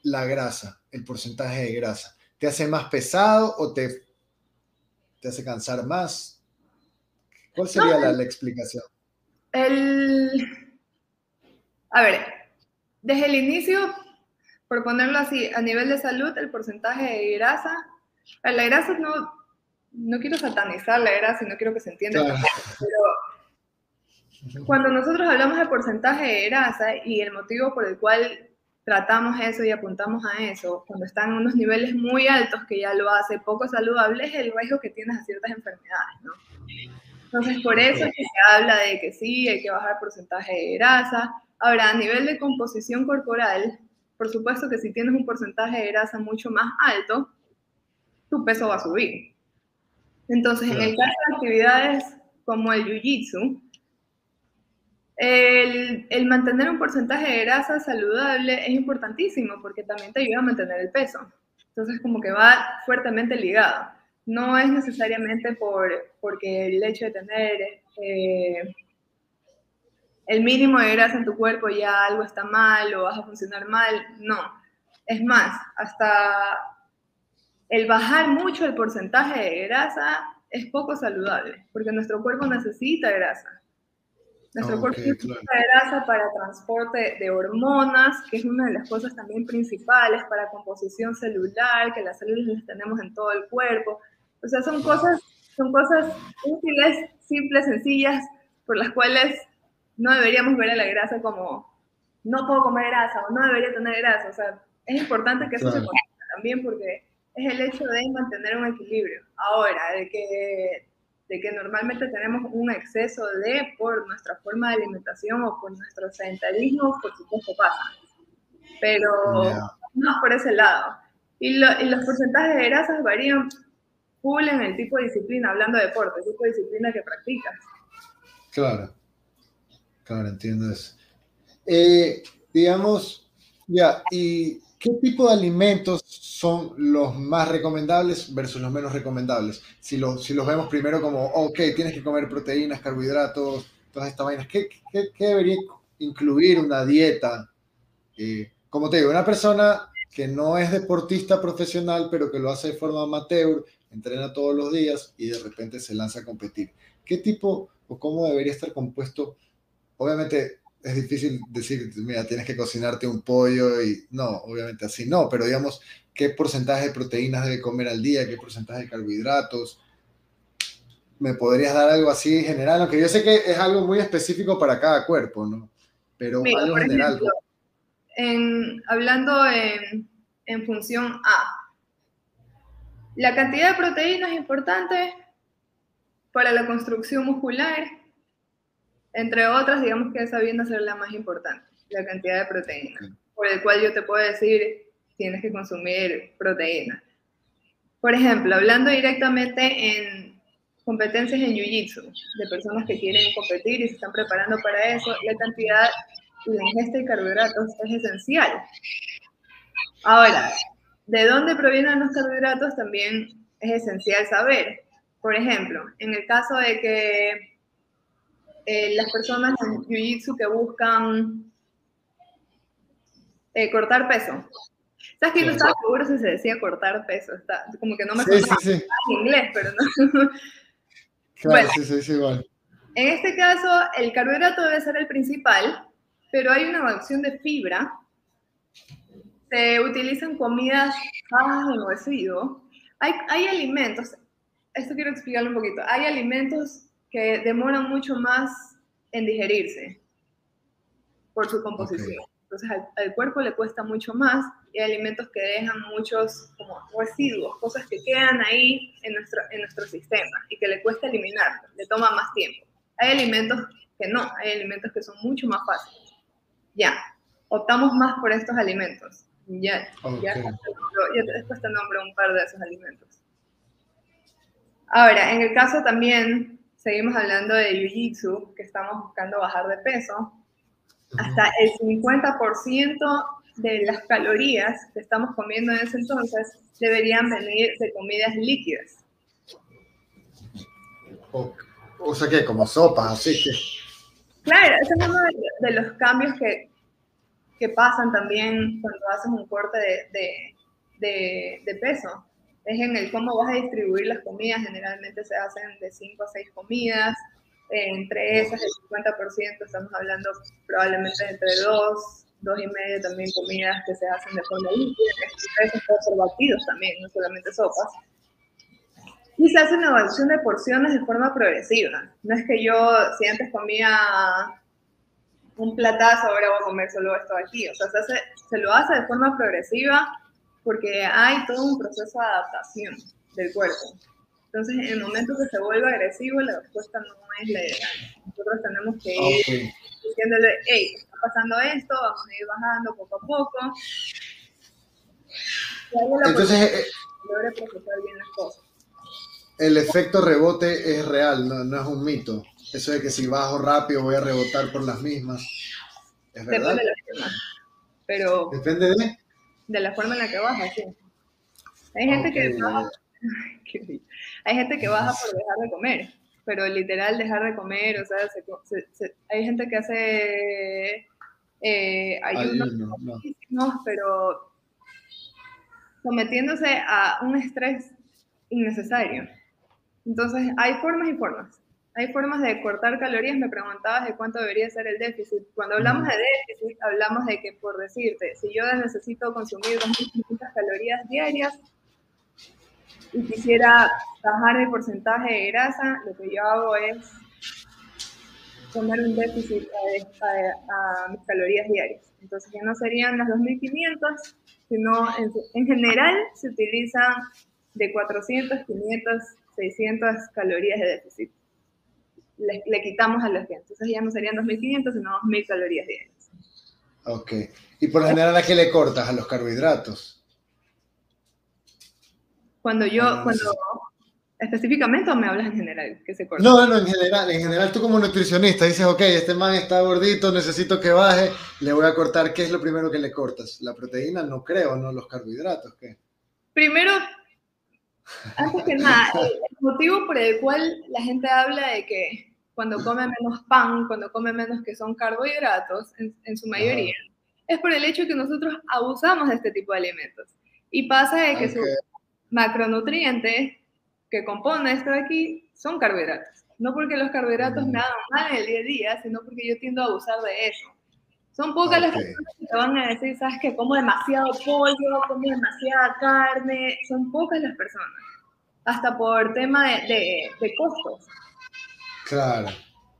la grasa, el porcentaje de grasa? ¿Te hace más pesado o te, te hace cansar más? ¿Cuál sería la, la, explicación? El... A ver, desde el inicio, por ponerlo así, a nivel de salud, el porcentaje de grasa, la grasa no, no quiero satanizar la grasa y no quiero que se entienda, pero cuando nosotros hablamos de porcentaje de grasa y el motivo por el cual tratamos eso y apuntamos a eso, cuando están en unos niveles muy altos que ya lo hace poco saludable, es el riesgo que tienes a ciertas enfermedades, ¿no? Entonces, por eso es que se habla de que sí, hay que bajar porcentaje de grasa. Ahora, a nivel de composición corporal, por supuesto que si tienes un porcentaje de grasa mucho más alto, tu peso va a subir. Entonces, en el caso de actividades como el jiu-jitsu, el, mantener un porcentaje de grasa saludable es importantísimo porque también te ayuda a mantener el peso. Entonces, como que va fuertemente ligado. No es necesariamente por, porque el hecho de tener eh, el mínimo de grasa en tu cuerpo ya algo está mal o vas a funcionar mal. No. Es más, hasta el bajar mucho el porcentaje de grasa es poco saludable, porque nuestro cuerpo necesita grasa. Nuestro cuerpo necesita grasa para transporte de hormonas, que es una de las cosas también principales para composición celular, que las células las tenemos en todo el cuerpo. O sea, son cosas, son cosas útiles, simples, sencillas, por las cuales no deberíamos ver a la grasa como no puedo comer grasa o no debería tener grasa. O sea, es importante que eso se conozca también porque es el hecho de mantener un equilibrio. Ahora, de que, de que normalmente tenemos un exceso de por nuestra forma de alimentación o por nuestro sedentarismo, por supuesto pasa. Pero no por ese lado. Y, los porcentajes de grasas varían full en el tipo de disciplina, hablando de deporte, el tipo de disciplina que practicas. Claro, claro, entiendo eso. Eh, digamos, ya, y ¿qué tipo de alimentos son los más recomendables versus los menos recomendables? Si, si los vemos primero como, ok, tienes que comer proteínas, carbohidratos, todas estas vainas, ¿qué, debería incluir una dieta? Eh, como te digo, una persona que no es deportista profesional, pero que lo hace de forma amateur, entrena todos los días y de repente se lanza a competir. ¿Qué tipo o cómo debería estar compuesto? Obviamente es difícil decir, mira, tienes que cocinarte un pollo y no, obviamente así no, pero digamos, ¿qué porcentaje de proteínas debe comer al día? ¿Qué porcentaje de carbohidratos? ¿Me podrías dar algo así general? Aunque yo sé que es algo muy específico para cada cuerpo, ¿no? Pero algo general. en, hablando en, en función A, la cantidad de proteínas es importante para la construcción muscular, entre otras, digamos que esa viene a ser la más importante, la cantidad de proteína, por el cual yo te puedo decir, tienes que consumir proteína. Por ejemplo, hablando directamente en competencias en Jiu-Jitsu, de personas que quieren competir y se están preparando para eso, la cantidad y la ingesta de carbohidratos es esencial. Ahora, ¿de dónde provienen los carbohidratos? También es esencial saber. Por ejemplo, en el caso de que eh, las personas en Jiu-Jitsu que buscan eh, cortar peso. ¿Sabes que no estaba seguro si se decía cortar peso? Está, como que no me sí, sí, en inglés, pero no. Claro, sí, sí, sí, igual. En este caso, el carbohidrato debe ser el principal, pero hay una opción de fibra. Se utilizan comidas bajas en residuo. Hay, hay alimentos, esto quiero explicarlo un poquito, hay alimentos que demoran mucho más en digerirse por su composición. Entonces al, cuerpo le cuesta mucho más y hay alimentos que dejan muchos como residuos, cosas que quedan ahí en nuestro, en nuestro sistema y que le cuesta eliminar, le toma más tiempo. Hay alimentos que no, hay alimentos que son mucho más fáciles. Ya, optamos más por estos alimentos. Ya, ya, ya después te nombro un par de esos alimentos. Ahora, en el caso también seguimos hablando de Jiu-Jitsu, que estamos buscando bajar de peso, hasta el 50% de las calorías que estamos comiendo en ese entonces deberían venir de comidas líquidas. O, sea que como sopas, así que... Claro, ese es uno de, los cambios que, que, pasan también cuando haces un corte de, de, de peso es en el cómo vas a distribuir las comidas. Generalmente se hacen de 5 a 6 comidas. Entre esas, el 50% estamos hablando probablemente entre 2, 2 y medio también comidas que se hacen de forma líquida. Esos pueden ser batidos también, no solamente sopas. Y se hace una evaluación de porciones de forma progresiva. No es que yo, si antes comía un platazo, ahora voy a comer solo esto aquí. O sea, se, hace, se lo hace de forma progresiva porque hay todo un proceso de adaptación del cuerpo. Entonces, en el momento que se vuelve agresivo, la respuesta no es la ideal. Nosotros tenemos que ir diciéndole, hey, está pasando esto, vamos a ir bajando poco a poco. Entonces, eh, logre procesar bien las cosas. El efecto rebote es real, no, no, es un mito. Eso de que si bajo rápido voy a rebotar por las mismas. ¿Es verdad? Depende de Pero... Depende de de la forma en la que baja, sí. Hay gente que baja, hay gente que baja por dejar de comer, pero literal dejar de comer, o sea, hay gente que hace eh, ayunos, no. pero sometiéndose a un estrés innecesario. Entonces, hay formas y formas hay formas de cortar calorías. Me preguntabas de cuánto debería ser el déficit. Cuando hablamos de déficit, hablamos de que, por decirte, si yo necesito consumir 2.500 calorías diarias y quisiera bajar el porcentaje de grasa, lo que yo hago es poner un déficit a, mis calorías diarias. Entonces ya no serían las 2.500, sino en, en general se utilizan de 400, 500, 600 calorías de déficit le, quitamos a los que entonces ya no serían 2.500, sino 2.000 calorías diarias. Ok. ¿Y por lo general a qué le cortas? ¿A los carbohidratos? Cuando yo, cuando, específicamente o me hablas en general, que se corta? No, no, en general, en general tú como nutricionista dices, ok, este man está gordito, necesito que baje, le voy a cortar, ¿qué es lo primero que le cortas? La proteína, no creo, ¿no? Los carbohidratos, ¿qué? Primero, antes que nada, el motivo por el cual la gente habla de que cuando come menos pan, cuando come menos que son carbohidratos, en, su mayoría, es por el hecho que nosotros abusamos de este tipo de alimentos. Y pasa de que su macronutriente que compone esto de aquí son carbohidratos. No porque los carbohidratos me hagan mal en el día a día, sino porque yo tiendo a abusar de eso. Son pocas las personas que te van a decir, sabes que como demasiado pollo, como demasiada carne, son pocas las personas, hasta por tema de, de, costos. Claro.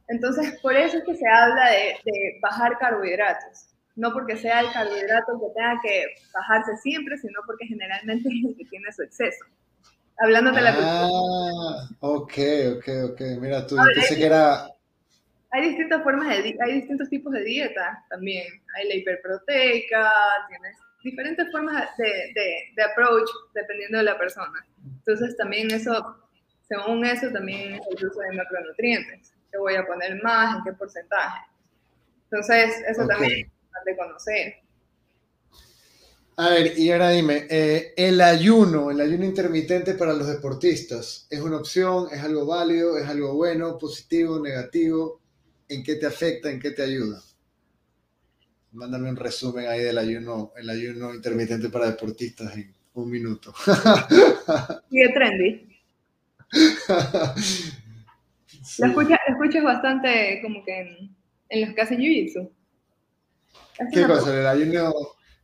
Entonces, por eso es que se habla de, de, bajar carbohidratos. No porque sea el carbohidrato que tenga que bajarse siempre, sino porque generalmente es el que tiene su exceso. Hablando de la Ah, ok, ok, ok. Mira, tú, pensé que era hay distintas formas de, hay distintos tipos de dieta también. Hay la hiperproteica, tienes diferentes formas de, de, de, approach dependiendo de la persona. Entonces también eso, según eso, también es el uso de macronutrientes. ¿Qué voy a poner más? ¿En qué porcentaje? Entonces, eso también es importante conocer. A ver, y ahora dime, eh, el ayuno, el ayuno intermitente para los deportistas, ¿es una opción? ¿Es algo válido? ¿Es algo bueno? ¿Positivo? ¿Negativo? en qué te afecta, en qué te ayuda. Mándame un resumen ahí del ayuno, el ayuno intermitente para deportistas en un minuto. Y es trendy. Lo, escuchas, bastante como que en, en los que hacen jiu-jitsu. ¿Qué cosa? El ayuno.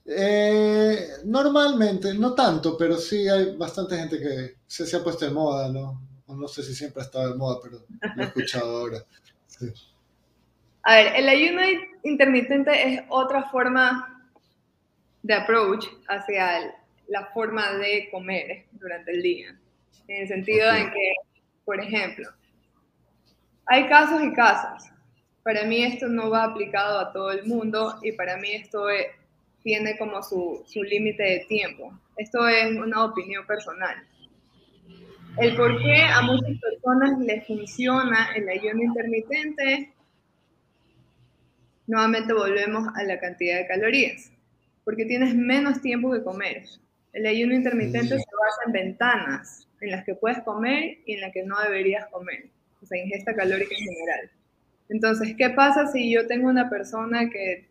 Eh, normalmente, no tanto, pero sí hay bastante gente que se, se ha puesto de moda, ¿no? No sé si siempre ha estado de moda, pero lo he escuchado ahora. Sí. A ver, el ayuno intermitente es otra forma de approach hacia la forma de comer durante el día. En el sentido en que, por ejemplo, hay casos y casos. Para mí esto no va aplicado a todo el mundo y para mí esto tiene como su, su límite de tiempo. Esto es una opinión personal. El por qué a muchas personas les funciona el ayuno intermitente nuevamente volvemos a la cantidad de calorías, porque tienes menos tiempo que comer. El ayuno intermitente se basa en ventanas en las que puedes comer y en las que no deberías comer, o sea, ingesta calórica en general. Entonces, ¿qué pasa si yo tengo una persona que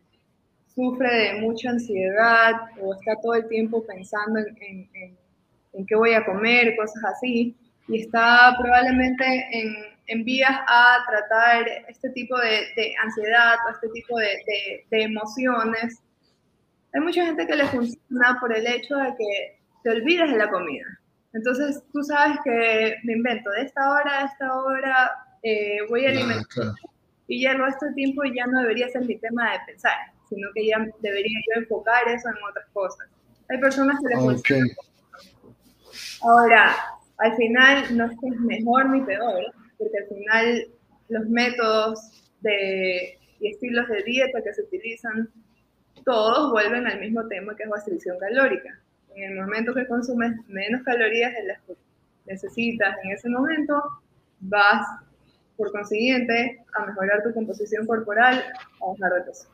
sufre de mucha ansiedad o está todo el tiempo pensando en, en qué voy a comer, cosas así, y está probablemente en envías a tratar este tipo de, ansiedad o este tipo de, emociones, hay mucha gente que le funciona por el hecho de que te olvides de la comida. Entonces tú sabes que me invento de esta hora a esta hora eh, voy a alimentar y ya el resto del tiempo ya no debería ser mi tema de pensar, sino que ya debería yo enfocar eso en otras cosas. Hay personas que le funcionan. Ahora, al final no es que es mejor ni peor, porque al final los métodos de, y estilos de dieta que se utilizan, todos vuelven al mismo tema que es restricción calórica. En el momento que consumes menos calorías de las que necesitas en ese momento, vas por consiguiente a mejorar tu composición corporal, a bajar de peso.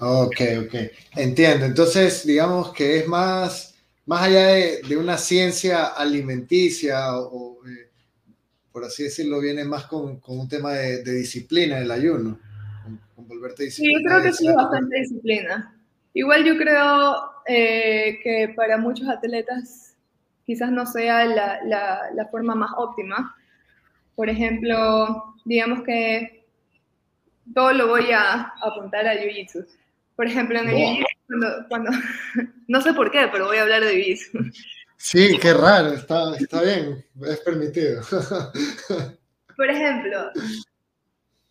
Ok, ok. Entiendo. Entonces, digamos que es más, más allá de, de una ciencia alimenticia o, eh, por así decirlo, viene más con, con un tema de, de, disciplina el ayuno, con, volverte disciplina. Sí, yo creo que sí, bastante disciplina. Igual yo creo eh, que para muchos atletas quizás no sea la, la, la, forma más óptima. Por ejemplo, digamos que todo lo voy a apuntar a Jiu-Jitsu. Por ejemplo, en el Jiu-Jitsu, cuando, cuando, no sé por qué, pero voy a hablar de Jiu-Jitsu. Sí, qué raro, está, está bien, es permitido. Por ejemplo,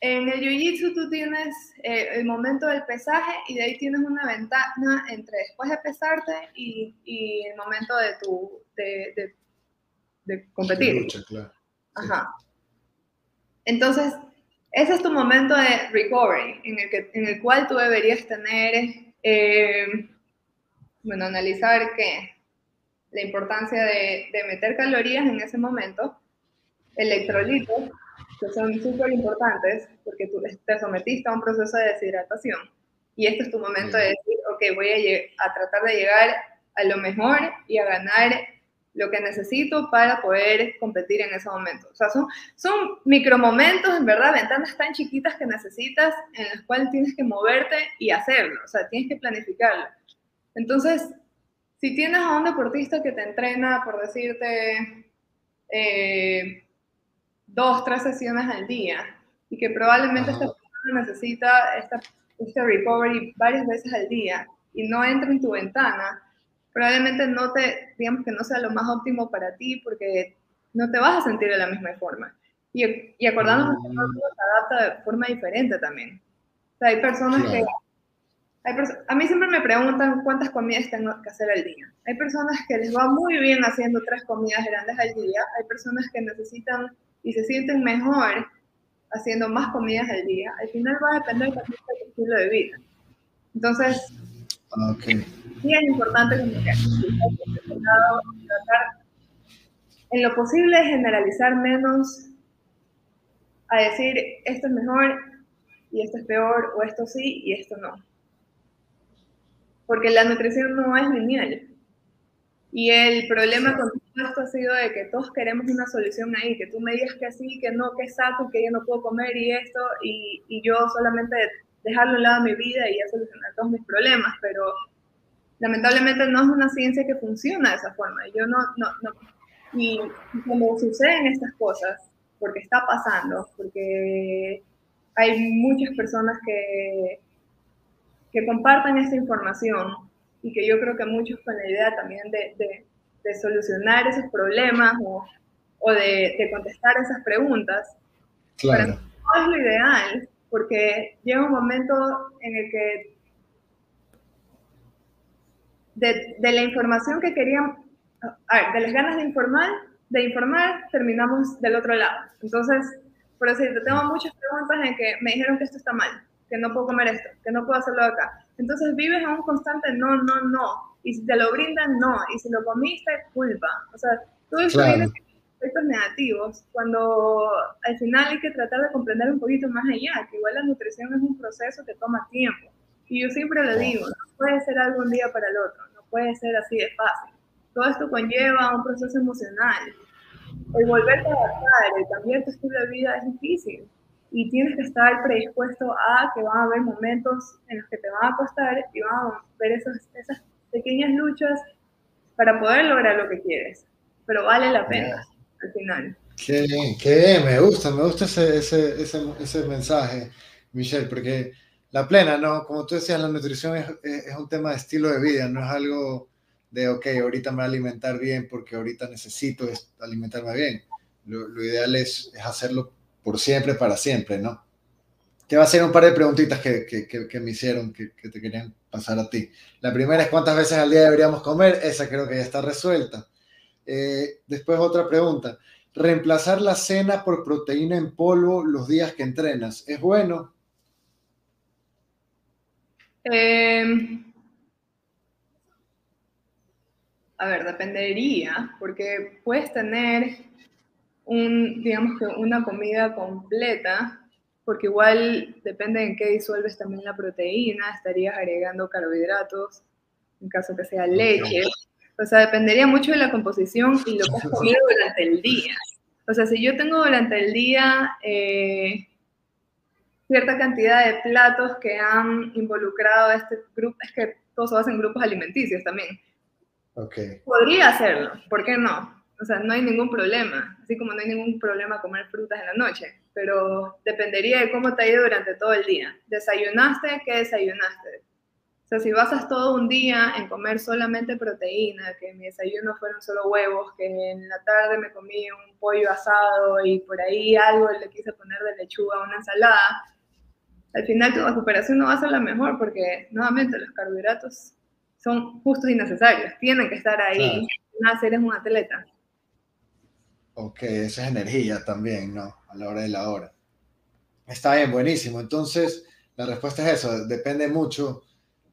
en el jiu-jitsu tú tienes eh, el momento del pesaje y de ahí tienes una ventana entre después de pesarte y, y el momento de tu de, de, de competir. claro. Ajá. Entonces, ese es tu momento de recovery, en el, que, en el cual tú deberías tener, eh, bueno, analizar qué, la importancia de, meter calorías en ese momento, electrolitos, que son súper importantes porque tú te sometiste a un proceso de deshidratación y este es tu momento de decir, ok, voy a, a tratar de llegar a lo mejor y a ganar lo que necesito para poder competir en ese momento. O sea, son, son micromomentos, en verdad, ventanas tan chiquitas que necesitas en las cuales tienes que moverte y hacerlo, o sea, tienes que planificarlo. Entonces, si tienes a un deportista que te entrena, por decirte, dos, tres sesiones al día y que probablemente esta persona necesita esta, este recovery varias veces al día y no entra en tu ventana, probablemente no te, digamos que no sea lo más óptimo para ti porque no te vas a sentir de la misma forma. Y, y acordarnos que todo se adapta de forma diferente también. O sea, hay personas que... Hay a mí siempre me preguntan cuántas comidas tengo que hacer al día. Hay personas que les va muy bien haciendo tres comidas grandes al día. Hay personas que necesitan y se sienten mejor haciendo más comidas al día. Al final va a depender también del estilo de vida. Entonces, okay. sí es importante como que tratar en lo posible generalizar menos a decir esto es mejor y esto es peor o esto sí y esto no. Porque la nutrición no es lineal. Y el problema con esto ha sido de que todos queremos una solución ahí, que tú me digas que sí, que no, que saco, que yo no puedo comer y esto, y, y yo solamente dejarlo al lado de mi vida y ya solucionar todos mis problemas, pero lamentablemente no es una ciencia que funciona de esa forma. Yo no, no, no. Y como suceden estas cosas, porque está pasando, porque hay muchas personas que, que comparten esta información y que yo creo que muchos con la idea también de, de, de solucionar esos problemas o, o de, de, contestar esas preguntas. Claro. No es lo ideal, porque llega un momento en el que de, de la información que ver, de las ganas de informar, de informar, terminamos del otro lado. Entonces, por decirte, tengo muchas preguntas en que me dijeron que esto está mal, que no puedo comer esto, que no puedo hacerlo acá. Entonces vives en un constante no, no, no. Y si te lo brindan, no. Y si lo comiste, culpa. O sea, eso claro. efectos negativos cuando al final hay que tratar de comprender un poquito más allá, que igual la nutrición es un proceso que toma tiempo. Y yo siempre le digo, no puede ser algo un día para el otro, no puede ser así de fácil todo esto conlleva un proceso emocional. El volverte a adaptar, el cambiar tu estilo de vida es difícil y tienes que estar predispuesto a que van a haber momentos en los que te van a costar y van a ver esas, esas pequeñas luchas para poder lograr lo que quieres. Pero vale la pena al final. Qué bien, qué bien, me gusta, me gusta ese, ese, ese, ese mensaje, Michelle, porque la plena, ¿no? Como tú decías, la nutrición es, es un tema de estilo de vida, no es algo de, ok, ahorita me voy a alimentar bien porque ahorita necesito alimentarme bien. Lo, ideal es, es, hacerlo por siempre, para siempre, ¿no? Te voy a hacer un par de preguntitas que, que, me hicieron, que, te querían pasar a ti. La primera es cuántas veces al día deberíamos comer, esa creo que ya está resuelta. Eh, después otra pregunta, reemplazar la cena por proteína en polvo los días que entrenas, ¿es bueno? Eh, a ver, dependería, porque puedes tener un, digamos que una comida completa, porque igual depende en qué disuelves también la proteína, estarías agregando carbohidratos, en caso que sea leche. O sea, dependería mucho de la composición y lo que has comido durante el día. O sea, si yo tengo durante el día eh, cierta cantidad de platos que han involucrado a este grupo, es que todos hacen grupos alimenticios también. Podría hacerlo, ¿por qué no? O sea, no hay ningún problema, así como no hay ningún problema comer frutas en la noche, pero dependería de cómo te ha ido durante todo el día. ¿Desayunaste? ¿Qué desayunaste? O sea, si basas todo un día en comer solamente proteína, que mi desayuno fueron solo huevos, que en la tarde me comí un pollo asado y por ahí algo le quise poner de lechuga una ensalada, al final tu recuperación no va a ser la mejor porque nuevamente los carbohidratos son justos y necesarios, tienen que estar ahí. Claro. eres un atleta. Ok, esa es energía también, ¿no? A la hora de la hora. Está bien, buenísimo. Entonces, la respuesta es eso, depende mucho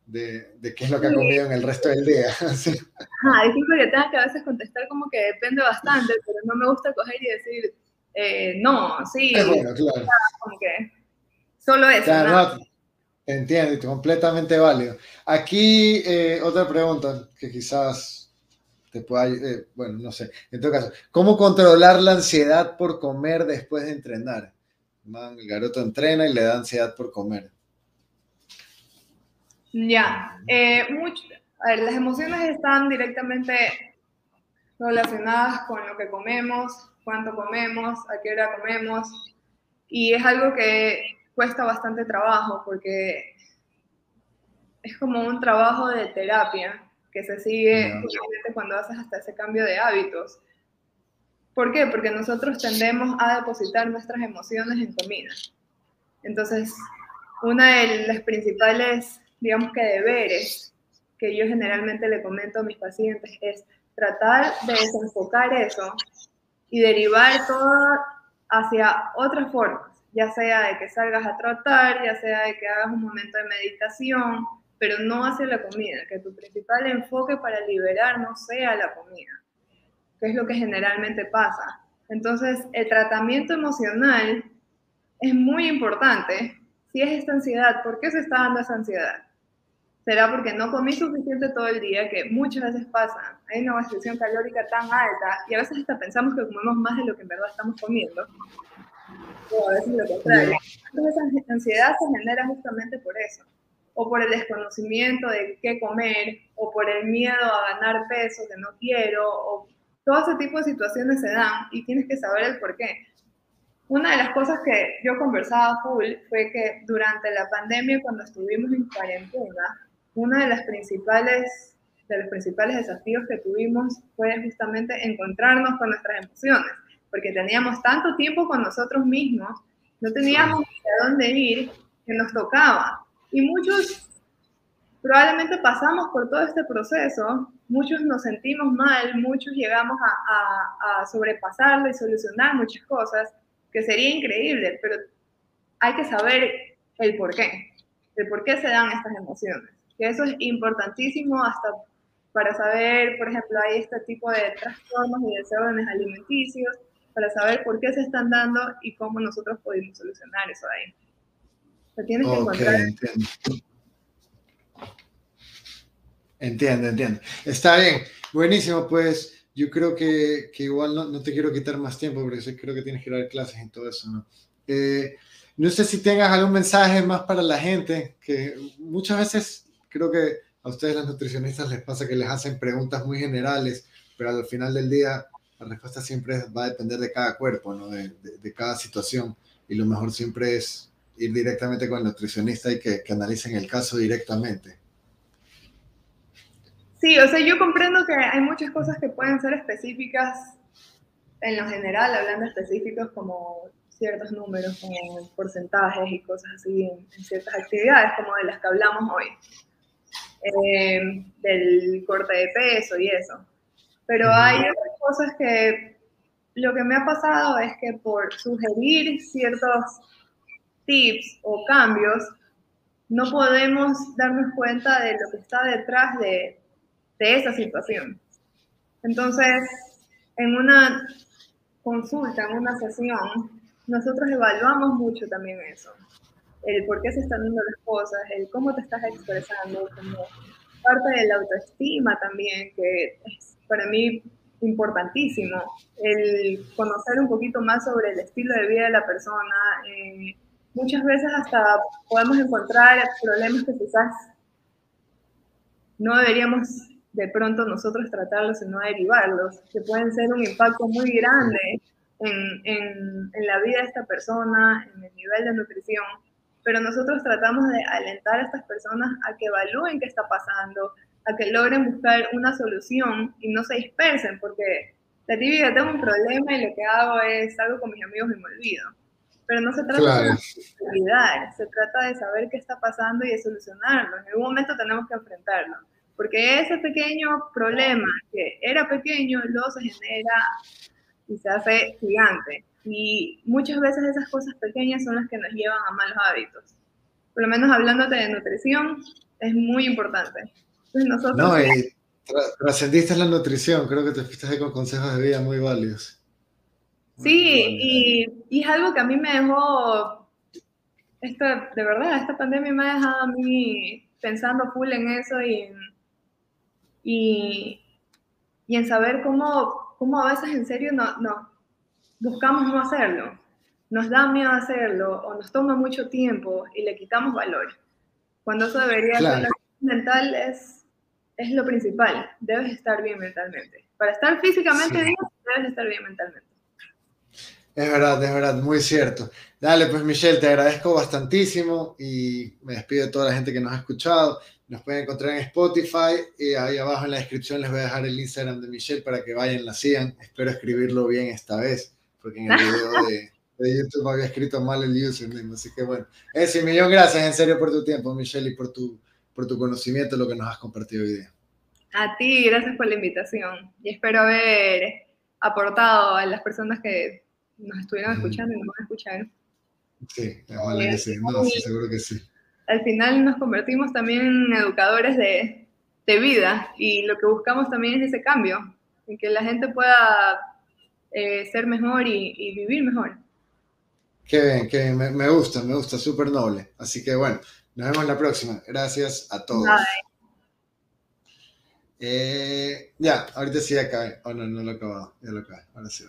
de, de qué es lo que ha comido en el resto del día. sí. Ajá, disculpe que tenga que a veces contestar como que depende bastante, pero no me gusta coger y decir, eh, no, sí. Es bueno, claro. Como que solo eso. Claro, ¿no? Entiendo, completamente válido. Aquí eh, otra pregunta que quizás te pueda, eh, bueno, no sé, en todo caso, ¿cómo controlar la ansiedad por comer después de entrenar? Man, el garoto entrena y le da ansiedad por comer. Ya, eh, mucho, a ver, las emociones están directamente relacionadas con lo que comemos, cuánto comemos, a qué hora comemos, y es algo que cuesta bastante trabajo porque es como un trabajo de terapia que se sigue cuando haces hasta ese cambio de hábitos. ¿Por qué? Porque nosotros tendemos a depositar nuestras emociones en comida. Entonces, una de las principales, digamos que deberes que yo generalmente le comento a mis pacientes es tratar de desenfocar eso y derivar todo hacia otras formas, ya sea de que salgas a trotar, ya sea de que hagas un momento de meditación, pero no hacia la comida, que tu principal enfoque para liberar no sea la comida, que es lo que generalmente pasa. Entonces, el tratamiento emocional es muy importante. Si es esta ansiedad, ¿por qué se está dando esa ansiedad? será porque no comí suficiente todo el día, que muchas veces pasa. Hay una restricción calórica tan alta y a veces hasta pensamos que comemos más de lo que en verdad estamos comiendo. O a veces lo contrario. Entonces esa ansiedad se genera justamente por eso. O por el desconocimiento de qué comer, o por el miedo a ganar peso que no quiero, o todo ese tipo de situaciones se dan y tienes que saber el por qué. Una de las cosas que yo conversaba full fue que durante la pandemia, cuando estuvimos en cuarentena, uno de, las principales, de los principales desafíos que tuvimos fue justamente encontrarnos con nuestras emociones, porque teníamos tanto tiempo con nosotros mismos, no teníamos a dónde ir, que nos tocaba. Y muchos probablemente pasamos por todo este proceso, muchos nos sentimos mal, muchos llegamos a, a, a sobrepasarlo y solucionar muchas cosas, que sería increíble, pero hay que saber el por qué, el por qué se dan estas emociones que eso es importantísimo hasta para saber, por ejemplo, hay este tipo de trastornos y desórdenes alimenticios, para saber por qué se están dando y cómo nosotros podemos solucionar eso ahí. O tienes que encontrar... Entiendo. entiendo, entiendo. Está bien, buenísimo, pues yo creo que, que igual no, no, te quiero quitar más tiempo porque creo que tienes que dar clases y todo eso, ¿no? Eh, no sé si tengas algún mensaje más para la gente, que muchas veces creo que a ustedes las nutricionistas les pasa que les hacen preguntas muy generales, pero al final del día la respuesta siempre va a depender de cada cuerpo, ¿no? de, de, cada situación. Y lo mejor siempre es ir directamente con el nutricionista y que, que analicen el caso directamente. Sí, o sea, yo comprendo que hay muchas cosas que pueden ser específicas en lo general, hablando específicos como ciertos números, como porcentajes y cosas así en, en ciertas actividades, como de las que hablamos hoy. Eh, del corte de peso y eso. Pero hay otras cosas que lo que me ha pasado es que por sugerir ciertos tips o cambios, no podemos darnos cuenta de lo que está detrás de, de esa situación. Entonces, en una consulta, en una sesión, nosotros evaluamos mucho también eso el por qué se están dando las cosas, el cómo te estás expresando, como parte de la autoestima también, que es para mí importantísimo, el conocer un poquito más sobre el estilo de vida de la persona. Eh, muchas veces hasta podemos encontrar problemas que quizás no deberíamos de pronto nosotros tratarlos, sino derivarlos, que pueden ser un impacto muy grande en, en, en la vida de esta persona, en el nivel de nutrición pero nosotros tratamos de alentar a estas personas a que evalúen qué está pasando, a que logren buscar una solución y no se dispersen, porque la típica tengo un problema y lo que hago es salgo con mis amigos y me olvido. Pero no se trata de olvidar, se trata de saber qué está pasando y de solucionarlo. En algún momento tenemos que enfrentarlo, porque ese pequeño problema que era pequeño luego se genera y se hace gigante. Y muchas veces esas cosas pequeñas son las que nos llevan a malos hábitos. Por lo menos hablándote de nutrición, es muy importante. nosotros... No, y trascendiste la nutrición, creo que te fuiste con consejos de vida muy válidos. Sí, Y, y, es algo que a mí me dejó, esta, de verdad, esta pandemia me ha dejado a mí pensando full en eso y en, y, y en saber cómo, cómo a veces en serio no, no, buscamos no hacerlo, nos da miedo hacerlo o nos toma mucho tiempo y le quitamos valor. Cuando eso debería ser la mental es, es lo principal, debes estar bien mentalmente. Para estar físicamente bien, debes estar bien mentalmente. Es verdad, es verdad, muy cierto. Dale, pues Michelle, te agradezco bastantísimo y me despido de toda la gente que nos ha escuchado. Nos pueden encontrar en Spotify y ahí abajo en la descripción les voy a dejar el Instagram de Michelle para que vayan, la sigan. Espero escribirlo bien esta vez, porque en el video de, de YouTube había escrito mal el username. Así que bueno, ese millón gracias en serio por tu tiempo, Michelle, y por tu, por tu conocimiento, lo que nos has compartido hoy día. A ti, gracias por la invitación y espero haber aportado a las personas que nos estuvieron escuchando y nos van a escuchar. Sí, ojalá que sí. No, sí, seguro que sí al final nos convertimos también en educadores de, vida y lo que buscamos también es ese cambio, en que la gente pueda eh, ser mejor y, vivir mejor. Qué bien, qué bien, me, gusta, me gusta, súper noble. Así que bueno, nos vemos la próxima. Gracias a todos. Eh, ya, ahorita sí acabé. Oh, no, no lo he acabado. Ya lo acabé. Ahora sí.